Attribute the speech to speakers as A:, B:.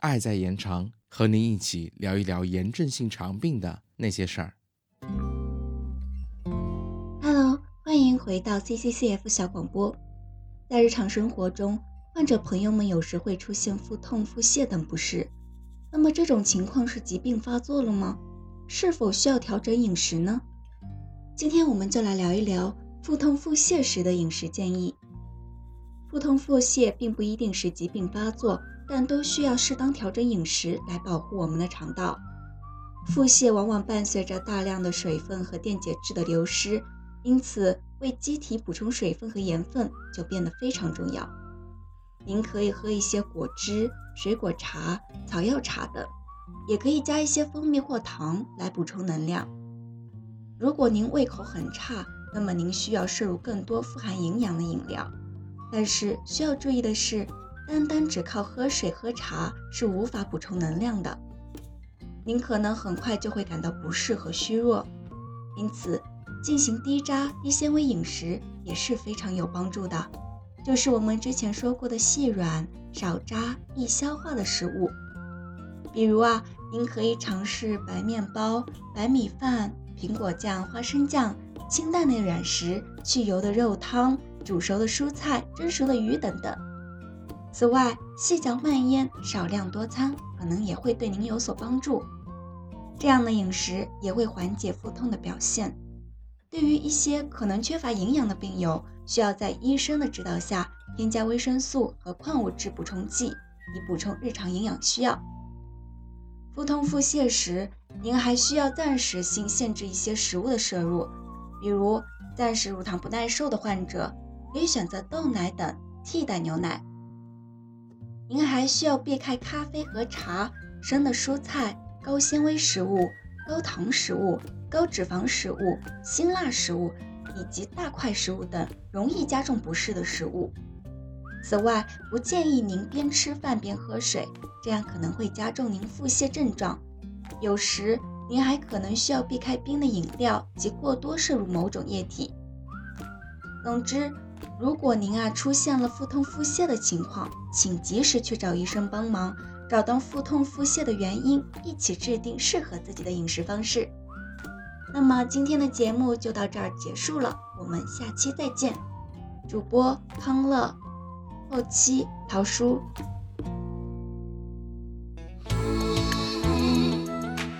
A: 爱在延长，和您一起聊一聊炎症性肠病的那些事儿。
B: Hello，欢迎回到 CCCF 小广播。在日常生活中，患者朋友们有时会出现腹痛、腹泻等不适。那么这种情况是疾病发作了吗？是否需要调整饮食呢？今天我们就来聊一聊腹痛、腹泻时的饮食建议。腹痛、腹泻并不一定是疾病发作，但都需要适当调整饮食来保护我们的肠道。腹泻往往伴随着大量的水分和电解质的流失，因此为机体补充水分和盐分就变得非常重要。您可以喝一些果汁、水果茶、草药茶等，也可以加一些蜂蜜或糖来补充能量。如果您胃口很差，那么您需要摄入更多富含营养的饮料。但是需要注意的是，单单只靠喝水喝茶是无法补充能量的。您可能很快就会感到不适和虚弱，因此进行低渣、低纤维饮食也是非常有帮助的。就是我们之前说过的细软、少渣、易消化的食物，比如啊，您可以尝试白面包、白米饭、苹果酱、花生酱、清淡的软食、去油的肉汤、煮熟的蔬菜、蒸熟的鱼等等。此外，细嚼慢咽、少量多餐可能也会对您有所帮助。这样的饮食也会缓解腹痛的表现。对于一些可能缺乏营养的病友，需要在医生的指导下添加维生素和矿物质补充剂，以补充日常营养需要。腹痛腹泻时，您还需要暂时性限制一些食物的摄入，比如暂时乳糖不耐受的患者可以选择豆奶等替代牛奶。您还需要避开咖啡和茶、生的蔬菜、高纤维食物、高糖食物、高脂肪食物、辛辣食物以及大块食物等容易加重不适的食物。此外，不建议您边吃饭边喝水，这样可能会加重您腹泻症状。有时您还可能需要避开冰的饮料及过多摄入某种液体。总之，如果您啊出现了腹痛腹泻的情况，请及时去找医生帮忙，找到腹痛腹泻的原因，一起制定适合自己的饮食方式。那么今天的节目就到这儿结束了，我们下期再见。主播康乐，后期陶叔。